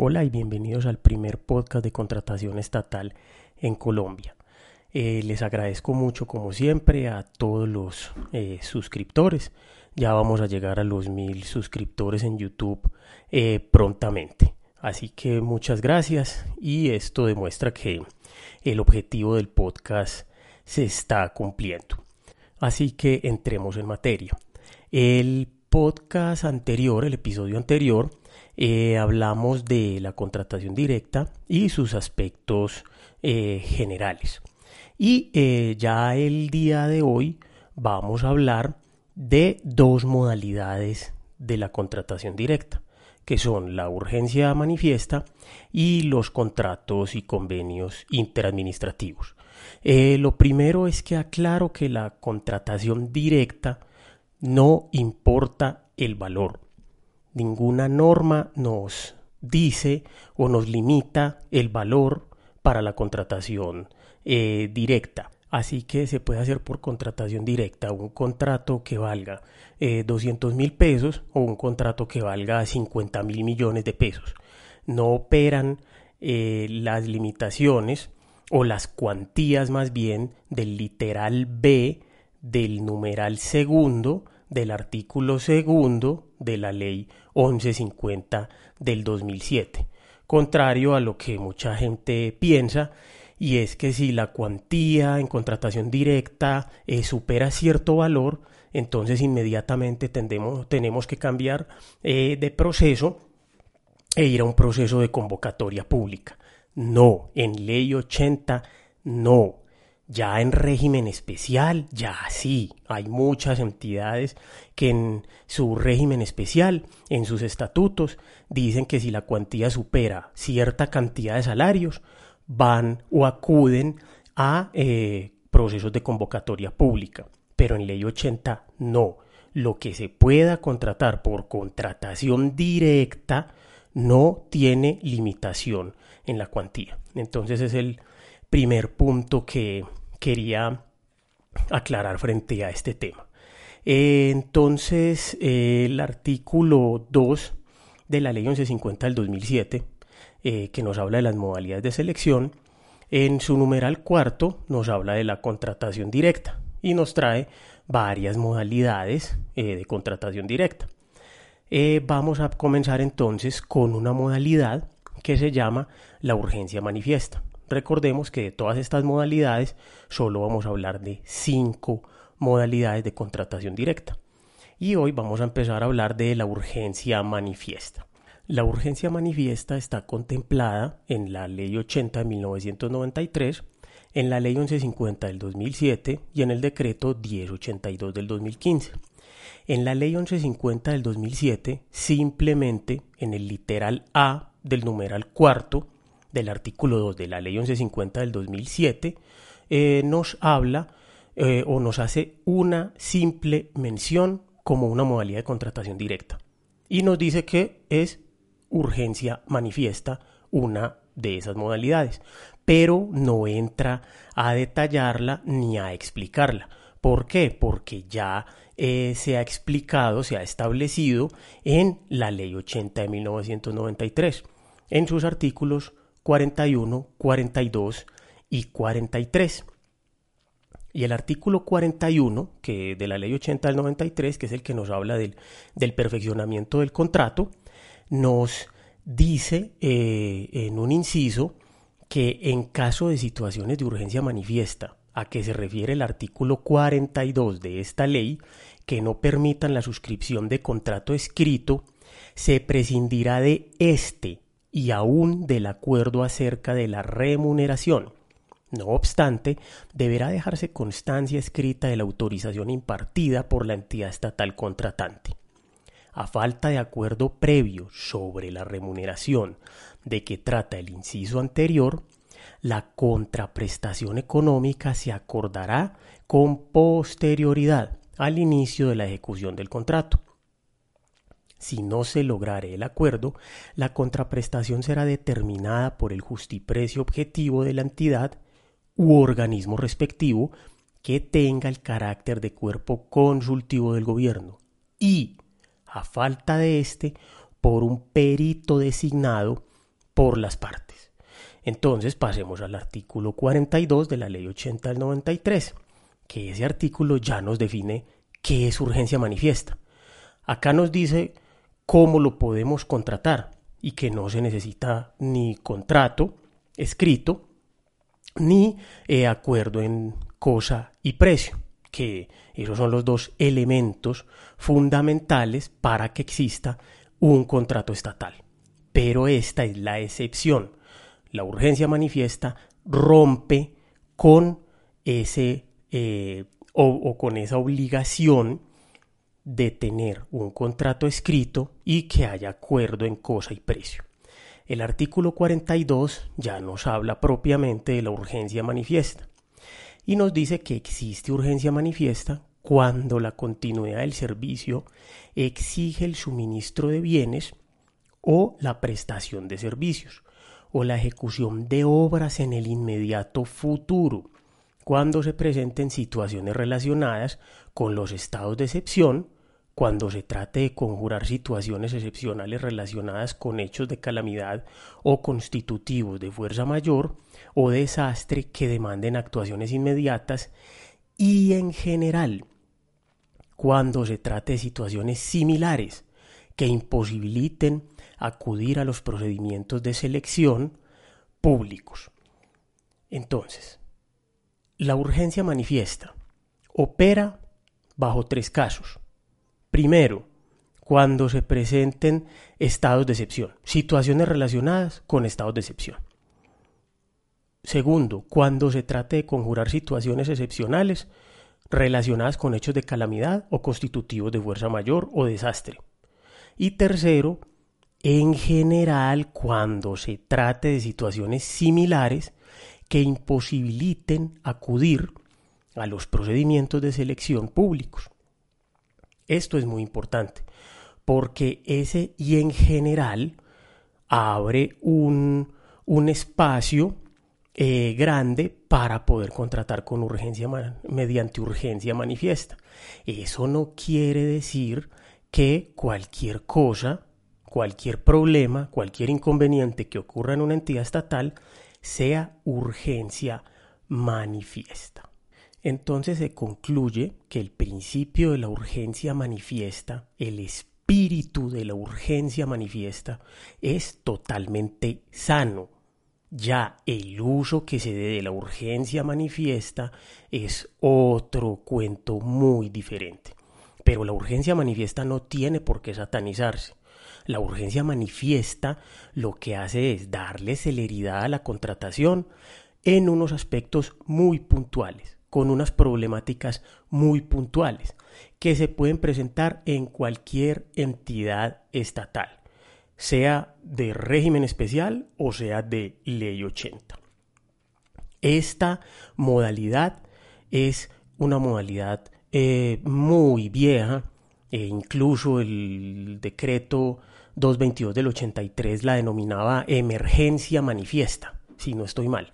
Hola y bienvenidos al primer podcast de contratación estatal en Colombia. Eh, les agradezco mucho, como siempre, a todos los eh, suscriptores. Ya vamos a llegar a los mil suscriptores en YouTube eh, prontamente. Así que muchas gracias y esto demuestra que el objetivo del podcast se está cumpliendo. Así que entremos en materia. El podcast anterior, el episodio anterior, eh, hablamos de la contratación directa y sus aspectos eh, generales. Y eh, ya el día de hoy vamos a hablar de dos modalidades de la contratación directa, que son la urgencia manifiesta y los contratos y convenios interadministrativos. lo primero es que aclaro que la contratación directa no importa el valor Ninguna norma nos dice o nos limita el valor para la contratación eh, directa. Así que se puede hacer por contratación directa un contrato que valga 200 eh, mil pesos o un contrato que valga 50 mil millones de pesos. No operan eh, las limitaciones o las cuantías más bien del literal B del numeral segundo del artículo segundo de la ley 1150 del 2007, contrario a lo que mucha gente piensa, y es que si la cuantía en contratación directa eh, supera cierto valor, entonces inmediatamente tendemos, tenemos que cambiar eh, de proceso e ir a un proceso de convocatoria pública. No, en ley 80 no. Ya en régimen especial, ya sí, hay muchas entidades que en su régimen especial, en sus estatutos, dicen que si la cuantía supera cierta cantidad de salarios, van o acuden a eh, procesos de convocatoria pública. Pero en ley 80 no. Lo que se pueda contratar por contratación directa no tiene limitación en la cuantía. Entonces es el primer punto que quería aclarar frente a este tema. Entonces, el artículo 2 de la ley 1150 del 2007, eh, que nos habla de las modalidades de selección, en su numeral cuarto nos habla de la contratación directa y nos trae varias modalidades eh, de contratación directa. Eh, vamos a comenzar entonces con una modalidad que se llama la urgencia manifiesta. Recordemos que de todas estas modalidades solo vamos a hablar de cinco modalidades de contratación directa. Y hoy vamos a empezar a hablar de la urgencia manifiesta. La urgencia manifiesta está contemplada en la Ley 80 de 1993, en la Ley 1150 del 2007 y en el Decreto 1082 del 2015. En la Ley 1150 del 2007, simplemente en el literal A del numeral cuarto, del artículo 2 de la ley 1150 del 2007 eh, nos habla eh, o nos hace una simple mención como una modalidad de contratación directa y nos dice que es urgencia manifiesta una de esas modalidades, pero no entra a detallarla ni a explicarla. ¿Por qué? Porque ya eh, se ha explicado, se ha establecido en la Ley 80 de 1993, en sus artículos 41, 42 y 43. Y el artículo 41, que de la ley 80 del 93, que es el que nos habla del, perfeccionamiento del contrato, nos dice eh, en un inciso que en caso de situaciones de urgencia manifiesta, a que se refiere el artículo 42 de esta ley, que no permitan la suscripción de contrato escrito, se prescindirá de este y aún del acuerdo acerca de la remuneración. No obstante, deberá dejarse constancia escrita de la autorización impartida por la entidad estatal contratante. A falta de acuerdo previo sobre la remuneración de que trata el inciso anterior, la contraprestación económica se acordará con posterioridad al inicio de la ejecución del contrato. Si no se lograre el acuerdo, la contraprestación será determinada por el justiprecio objetivo de la entidad u organismo respectivo que tenga el carácter de cuerpo consultivo del gobierno y, a falta de éste, por un perito designado por las partes. Entonces pasemos al artículo 42 de la ley 80 del 93, que ese artículo ya nos define qué es urgencia manifiesta. Acá nos dice cómo lo podemos contratar y que no se necesita ni contrato escrito ni eh, acuerdo en cosa y precio, que esos son los dos elementos fundamentales para que exista un contrato estatal. Pero esta es la excepción. La urgencia manifiesta rompe con ese eh, o con esa obligación de tener un contrato escrito y que haya acuerdo en cosa y precio. El artículo 42 ya nos habla propiamente de la urgencia manifiesta y nos dice que existe urgencia manifiesta cuando la continuidad del servicio exige el suministro de bienes o la prestación de servicios o la ejecución de obras en el inmediato futuro, cuando se presenten situaciones relacionadas con los estados de excepción cuando se trate de conjurar situaciones excepcionales relacionadas con hechos de calamidad o constitutivos de fuerza mayor o desastre que demanden actuaciones inmediatas y en general cuando se trate de situaciones similares que imposibiliten acudir a los procedimientos de selección públicos. Entonces, la urgencia manifiesta opera bajo tres casos Primero, cuando se presenten estados de excepción, situaciones relacionadas con estados de excepción. Segundo, cuando se trate de conjurar situaciones excepcionales relacionadas con hechos de calamidad o constitutivos de fuerza mayor o desastre. Y tercero, en general, cuando se trate de situaciones similares que imposibiliten acudir a los procedimientos de selección públicos. Esto es muy importante porque ese y en general abre un, espacio eh, grande para poder contratar con urgencia mediante urgencia manifiesta. Eso no quiere decir que cualquier cosa, cualquier problema, cualquier inconveniente que ocurra en una entidad estatal sea urgencia manifiesta. Entonces se concluye que el principio de la urgencia manifiesta, el espíritu de la urgencia manifiesta, es totalmente sano. Ya el uso que se dé de la urgencia manifiesta es otro cuento muy diferente. Pero la urgencia manifiesta no tiene por qué satanizarse. La urgencia manifiesta lo que hace es darle celeridad a la contratación en unos aspectos muy puntuales con unas problemáticas muy puntuales que se pueden presentar en cualquier entidad estatal, sea de régimen especial o sea de ley 80. Esta modalidad es una modalidad eh, muy vieja, e incluso el decreto 222 del 83 la denominaba emergencia manifiesta, si no estoy mal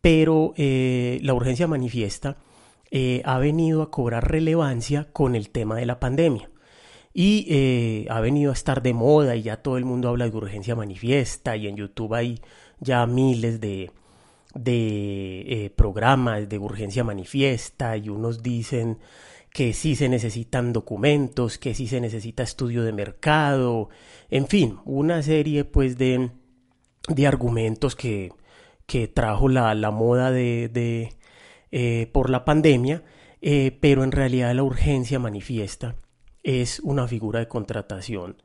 pero eh, la urgencia manifiesta eh, ha venido a cobrar relevancia con el tema de la pandemia. Y eh, ha venido a estar de moda y ya todo el mundo habla de urgencia manifiesta y en YouTube hay ya miles de, de programas de urgencia manifiesta y unos dicen que sí se necesitan documentos, que sí se necesita estudio de mercado, en fin, una serie pues de, de argumentos que que trajo la, moda de, eh, por la pandemia, eh, pero en realidad la urgencia manifiesta es una figura de contratación,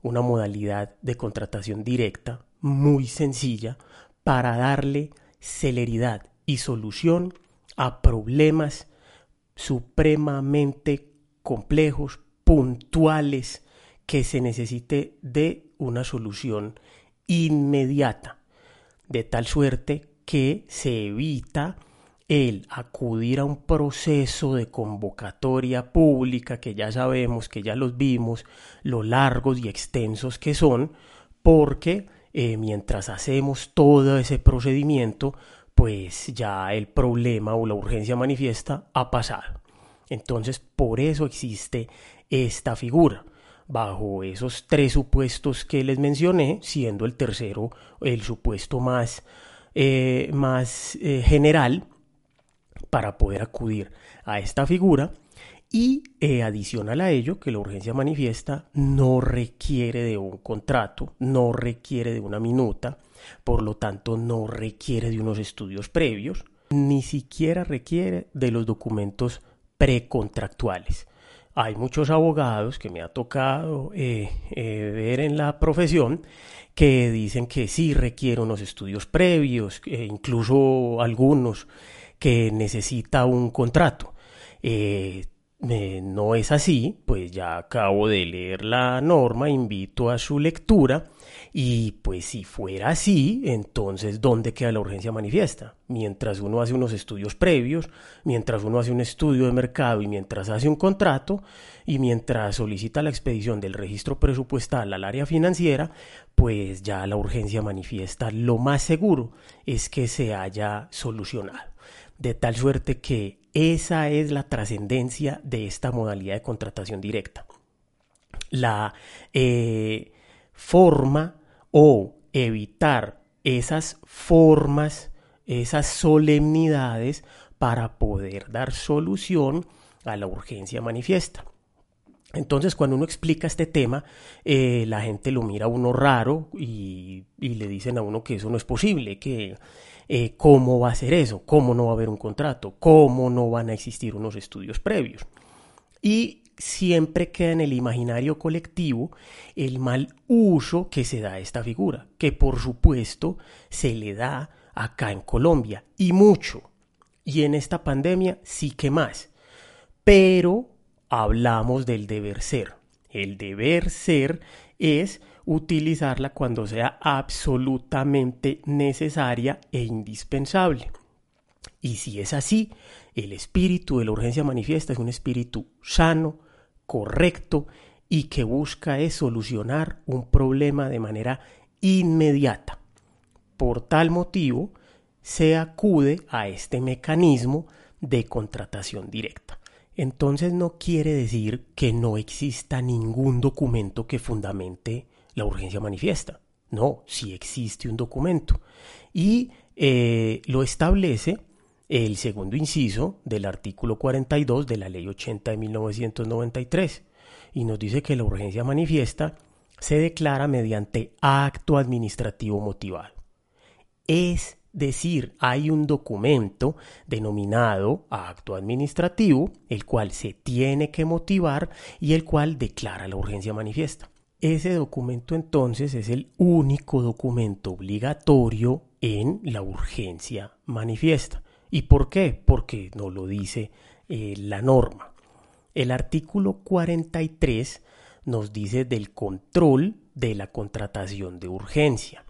una modalidad de contratación directa muy sencilla para darle celeridad y solución a problemas supremamente complejos, puntuales, que se necesite de una solución inmediata de tal suerte que se evita el acudir a un proceso de convocatoria pública que ya sabemos, que ya los vimos, lo largos y extensos que son, porque eh, mientras hacemos todo ese procedimiento, pues ya el problema o la urgencia manifiesta ha pasado. Entonces, por eso existe esta figura, bajo esos tres supuestos que les mencioné, siendo el tercero el supuesto más, eh, más eh, general para poder acudir a esta figura. Y eh, adicional a ello, que la urgencia manifiesta no requiere de un contrato, no requiere de una minuta, por lo tanto no requiere de unos estudios previos, ni siquiera requiere de los documentos precontractuales. Hay muchos abogados que me ha tocado eh, eh, ver en la profesión que dicen que sí requiere unos estudios previos, e incluso algunos que necesita un contrato. Eh, no es así, pues ya acabo de leer la norma, invito a su lectura y pues si fuera así, entonces ¿dónde queda la urgencia manifiesta? Mientras uno hace unos estudios previos, mientras uno hace un estudio de mercado y mientras hace un contrato y mientras solicita la expedición del registro presupuestal al área financiera, pues ya la urgencia manifiesta lo más seguro es que se haya solucionado. De tal suerte que esa es la trascendencia de esta modalidad de contratación directa. La eh, forma o evitar esas formas, esas solemnidades para poder dar solución a la urgencia manifiesta. Entonces, cuando uno explica este tema, eh, la gente lo mira a uno raro y, le dicen a uno que eso no es posible, que eh, cómo va a ser eso, cómo no va a haber un contrato, cómo no van a existir unos estudios previos. Y siempre queda en el imaginario colectivo el mal uso que se da a esta figura, que por supuesto se le da acá en Colombia y mucho. Y en esta pandemia sí que más. Pero hablamos del deber ser. El deber ser es utilizarla cuando sea absolutamente necesaria e indispensable. Y si es así, el espíritu de la urgencia manifiesta es un espíritu sano, correcto y que busca es solucionar un problema de manera inmediata. Por tal motivo, se acude a este mecanismo de contratación directa. Entonces no quiere decir que no exista ningún documento que fundamente la urgencia manifiesta. No, sí existe un documento. Y eh, lo establece el segundo inciso del artículo 42 de la Ley 80 de 1993. Y nos dice que la urgencia manifiesta se declara mediante acto administrativo motivado. Es decir, hay un documento denominado acto administrativo, el cual se tiene que motivar y el cual declara la urgencia manifiesta. Ese documento entonces es el único documento obligatorio en la urgencia manifiesta. ¿Y por qué? Porque no lo dice eh, la norma. El artículo 43 nos dice del control de la contratación de urgencia.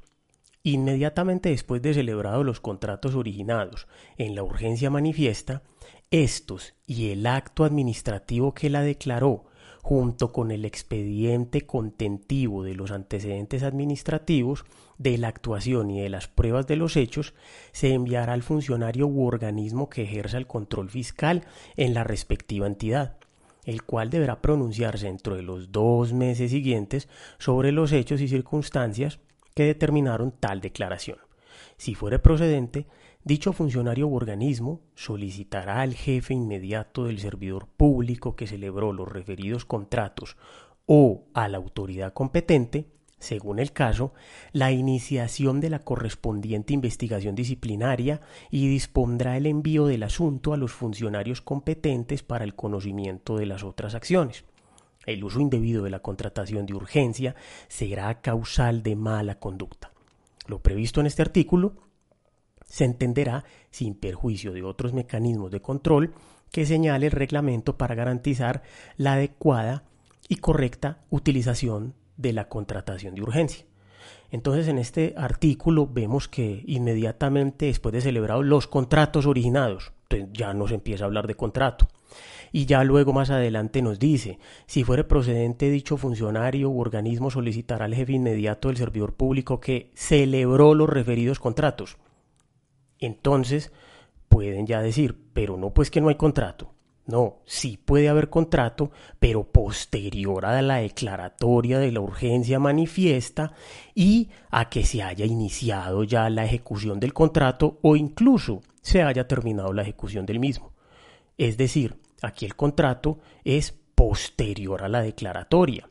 Inmediatamente después de celebrados los contratos originados en la urgencia manifiesta, estos y el acto administrativo que la declaró, junto con el expediente contentivo de los antecedentes administrativos, de la actuación y de las pruebas de los hechos, se enviará al funcionario u organismo que ejerza el control fiscal en la respectiva entidad el cual deberá pronunciarse dentro de los dos meses siguientes sobre los hechos y circunstancias que determinaron tal declaración. Si fuere procedente, dicho funcionario u organismo solicitará al jefe inmediato del servidor público que celebró los referidos contratos o a la autoridad competente, según el caso, la iniciación de la correspondiente investigación disciplinaria y dispondrá el envío del asunto a los funcionarios competentes para el conocimiento de las otras acciones. El uso indebido de la contratación de urgencia será causal de mala conducta. Lo previsto en este artículo se entenderá sin perjuicio de otros mecanismos de control que señale el reglamento para garantizar la adecuada y correcta utilización de la contratación de urgencia. Entonces en este artículo vemos que inmediatamente después de celebrados los contratos originados, ya nos empieza a hablar de contrato. Y ya luego más adelante nos dice, si fuere procedente dicho funcionario u organismo solicitará al jefe inmediato del servidor público que celebró los referidos contratos. Entonces pueden ya decir, pero no pues que no hay contrato. No, sí puede haber contrato, pero posterior a la declaratoria de la urgencia manifiesta y a que se haya iniciado ya la ejecución del contrato o incluso se haya terminado la ejecución del mismo. Es decir, aquí el contrato es posterior a la declaratoria.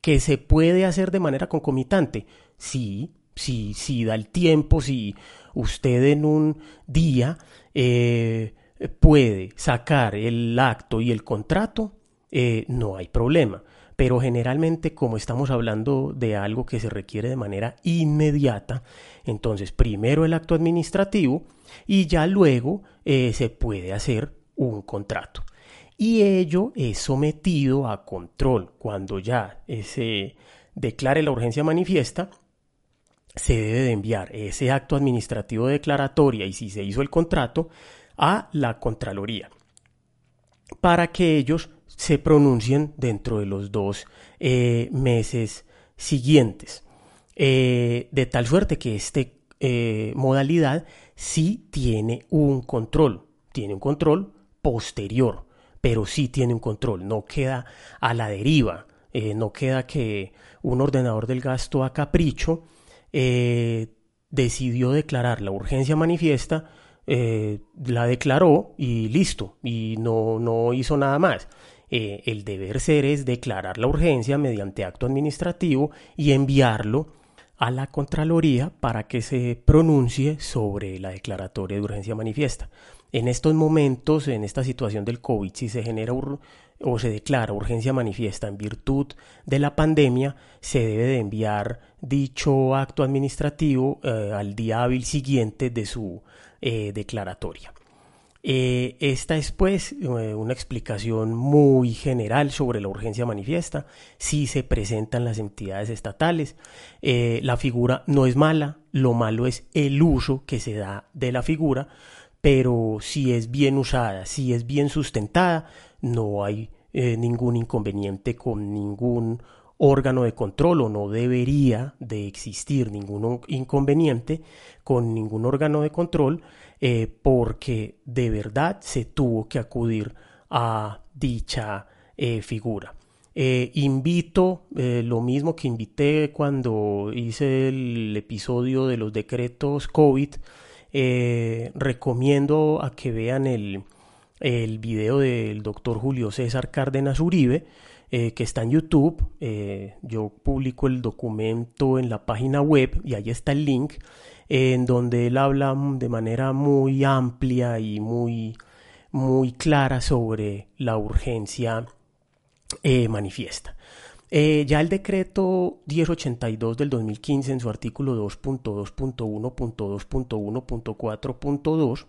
¿Que se puede hacer de manera concomitante? Sí, sí, sí da el tiempo, si usted en un día eh, puede sacar el acto y el contrato, eh, no hay problema. Pero generalmente como estamos hablando de algo que se requiere de manera inmediata, entonces primero el acto administrativo y ya luego eh, se puede hacer un contrato. Y ello es sometido a control. Cuando ya se declare la urgencia manifiesta, se debe de enviar ese acto administrativo declaratoria y si se hizo el contrato, a la Contraloría para que ellos se pronuncien dentro de los dos eh, meses siguientes. Eh, de tal suerte que esta eh, modalidad sí tiene un control, tiene un control posterior, pero sí tiene un control, no queda a la deriva, no queda que un ordenador del gasto a capricho decidió declarar la urgencia manifiesta eh, la declaró y listo, y no, no hizo nada más. Eh, el deber ser es declarar la urgencia mediante acto administrativo y enviarlo a la Contraloría para que se pronuncie sobre la declaratoria de urgencia manifiesta. En estos momentos, en esta situación del COVID, si se genera o se declara urgencia manifiesta en virtud de la pandemia, se debe de enviar dicho acto administrativo eh, al día hábil siguiente de su eh, declaratoria. Eh, esta es pues una explicación muy general sobre la urgencia manifiesta, si se presentan las entidades estatales. la figura no es mala, lo malo es el uso que se da de la figura, pero si es bien usada, si es bien sustentada, no hay ningún inconveniente con ningún órgano de control o no debería de existir ningún inconveniente con ningún órgano de control eh, porque de verdad se tuvo que acudir a dicha eh, figura. Eh, invito lo mismo que invité cuando hice el episodio de los decretos COVID. recomiendo a que vean el, el video del doctor Julio César Cárdenas Uribe, eh, que está en YouTube. Eh, yo publico el documento en la página web y ahí está el link en donde él habla de manera muy amplia y muy, muy clara sobre la urgencia eh, manifiesta. ya el decreto 1082 del 2015 en su artículo 2.2.1.2.1.4.2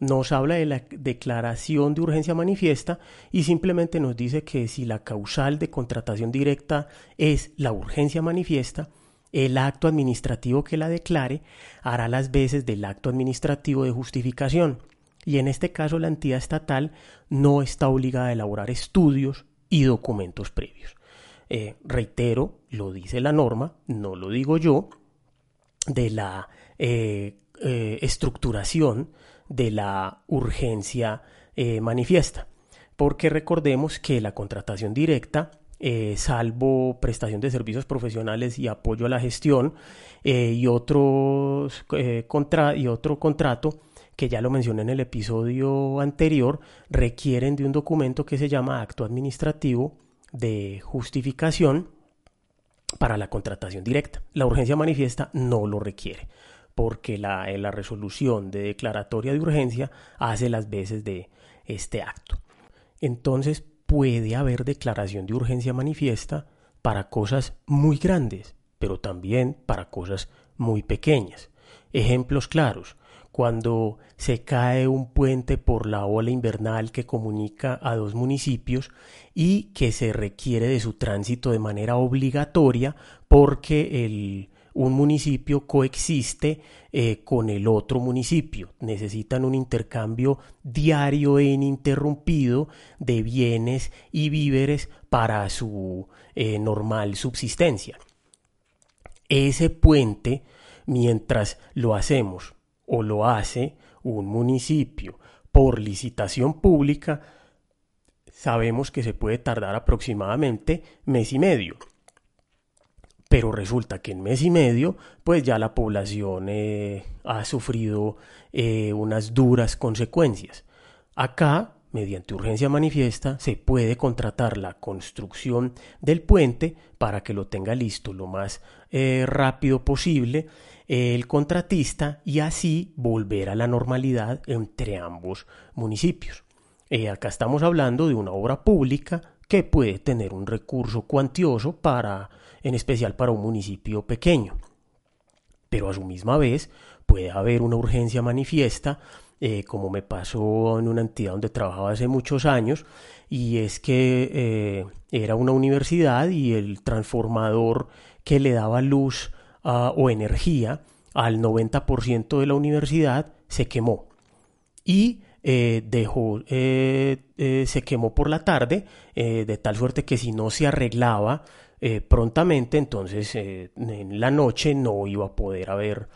nos habla de la declaración de urgencia manifiesta y simplemente nos dice que si la causal de contratación directa es la urgencia manifiesta, el acto administrativo que la declare hará las veces del acto administrativo de justificación y en este caso la entidad estatal no está obligada a elaborar estudios y documentos previos. Eh, reitero, lo dice la norma, no lo digo yo, de la eh, eh, estructuración de la urgencia eh, manifiesta. Porque recordemos que la contratación directa, eh, salvo prestación de servicios profesionales y apoyo a la gestión eh, y, otros, contra y otro contrato, que ya lo mencioné en el episodio anterior, requieren de un documento que se llama acto administrativo de justificación para la contratación directa. La urgencia manifiesta no lo requiere porque la, la resolución de declaratoria de urgencia hace las veces de este acto. Entonces puede haber declaración de urgencia manifiesta para cosas muy grandes, pero también para cosas muy pequeñas. Ejemplos claros, cuando se cae un puente por la ola invernal que comunica a dos municipios y que se requiere de su tránsito de manera obligatoria porque el un municipio coexiste eh, con el otro municipio. Necesitan un intercambio diario e ininterrumpido de bienes y víveres para su eh, normal subsistencia. Ese puente, mientras lo hacemos o lo hace un municipio por licitación pública, sabemos que se puede tardar aproximadamente mes y medio. Pero resulta que en mes y medio, pues ya la población eh, ha sufrido eh, unas duras consecuencias. Acá, mediante urgencia manifiesta, se puede contratar la construcción del puente para que lo tenga listo lo más eh, rápido posible el contratista y así volver a la normalidad entre ambos municipios. acá estamos hablando de una obra pública que puede tener un recurso cuantioso para, en especial para un municipio pequeño. Pero a su misma vez puede haber una urgencia manifiesta, eh, como me pasó en una entidad donde trabajaba hace muchos años, y es que eh, era una universidad y el transformador que le daba luz ah, o energía al 90% de la universidad se quemó. Y eh, dejó, se quemó por la tarde, de tal suerte que si no se arreglaba prontamente, entonces en la noche no iba a poder haber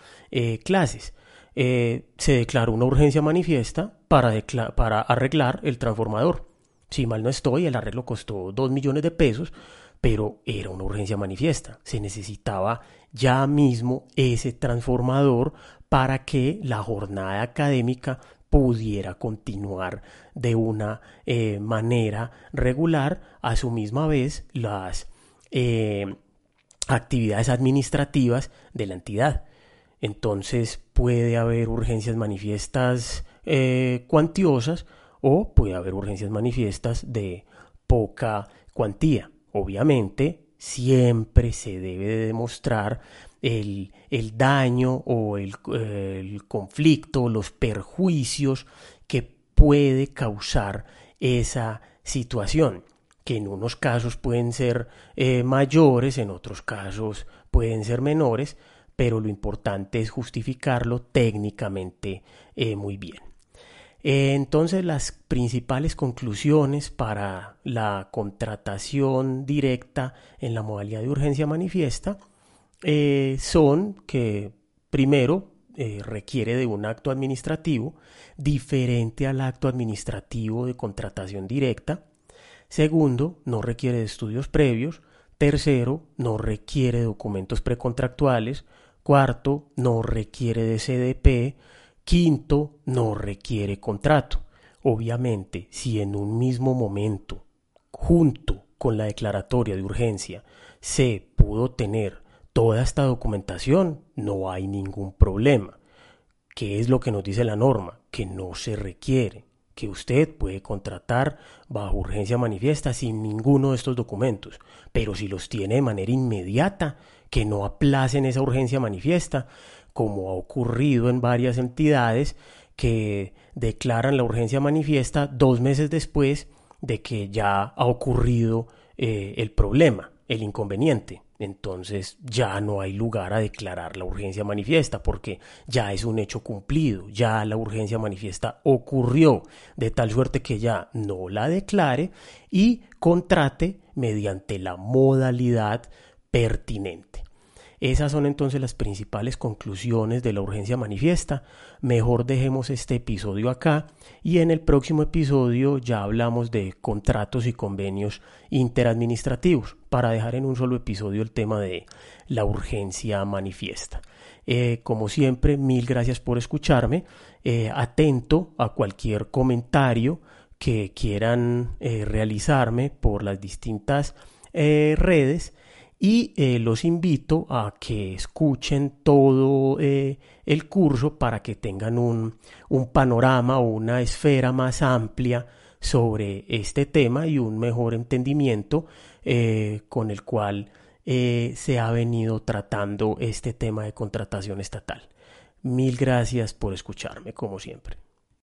clases. se declaró una urgencia manifiesta para, para arreglar el transformador. Si mal no estoy, el arreglo costó 2 millones de pesos, pero era una urgencia manifiesta. Se necesitaba ya mismo ese transformador para que la jornada académica pudiera continuar de una eh, manera regular, a su misma vez las eh, actividades administrativas de la entidad. Entonces puede haber urgencias manifiestas eh, cuantiosas o puede haber urgencias manifiestas de poca cuantía. Obviamente, siempre se debe de demostrar el, daño o el, conflicto, los perjuicios que puede causar esa situación, que en unos casos pueden ser eh, mayores, en otros casos pueden ser menores, pero lo importante es justificarlo técnicamente eh, muy bien. Eh, entonces las principales conclusiones para la contratación directa en la modalidad de urgencia manifiesta son que primero requiere de un acto administrativo diferente al acto administrativo de contratación directa. Segundo, no requiere de estudios previos. Tercero, no requiere documentos precontractuales. Cuarto, no requiere de CDP. Quinto, no requiere contrato. Obviamente, si en un mismo momento, junto con la declaratoria de urgencia, se pudo tener toda esta documentación, no hay ningún problema. ¿Qué es lo que nos dice la norma? Que no se requiere, que usted puede contratar bajo urgencia manifiesta sin ninguno de estos documentos, pero si los tiene de manera inmediata, que no aplacen esa urgencia manifiesta, como ha ocurrido en varias entidades que declaran la urgencia manifiesta dos meses después de que ya ha ocurrido eh, el problema, el inconveniente. Entonces ya no hay lugar a declarar la urgencia manifiesta porque ya es un hecho cumplido, ya la urgencia manifiesta ocurrió, de tal suerte que ya no la declare y contrate mediante la modalidad pertinente. Esas son entonces las principales conclusiones de la urgencia manifiesta. Mejor dejemos este episodio acá y en el próximo episodio ya hablamos de contratos y convenios interadministrativos para dejar en un solo episodio el tema de la urgencia manifiesta. Eh, como siempre, mil gracias por escucharme. Eh, atento a cualquier comentario que quieran eh, realizarme por las distintas redes y eh, los invito a que escuchen todo eh, el curso para que tengan un, panorama o una esfera más amplia sobre este tema y un mejor entendimiento eh, con el cual se ha venido tratando este tema de contratación estatal. Mil gracias por escucharme, como siempre.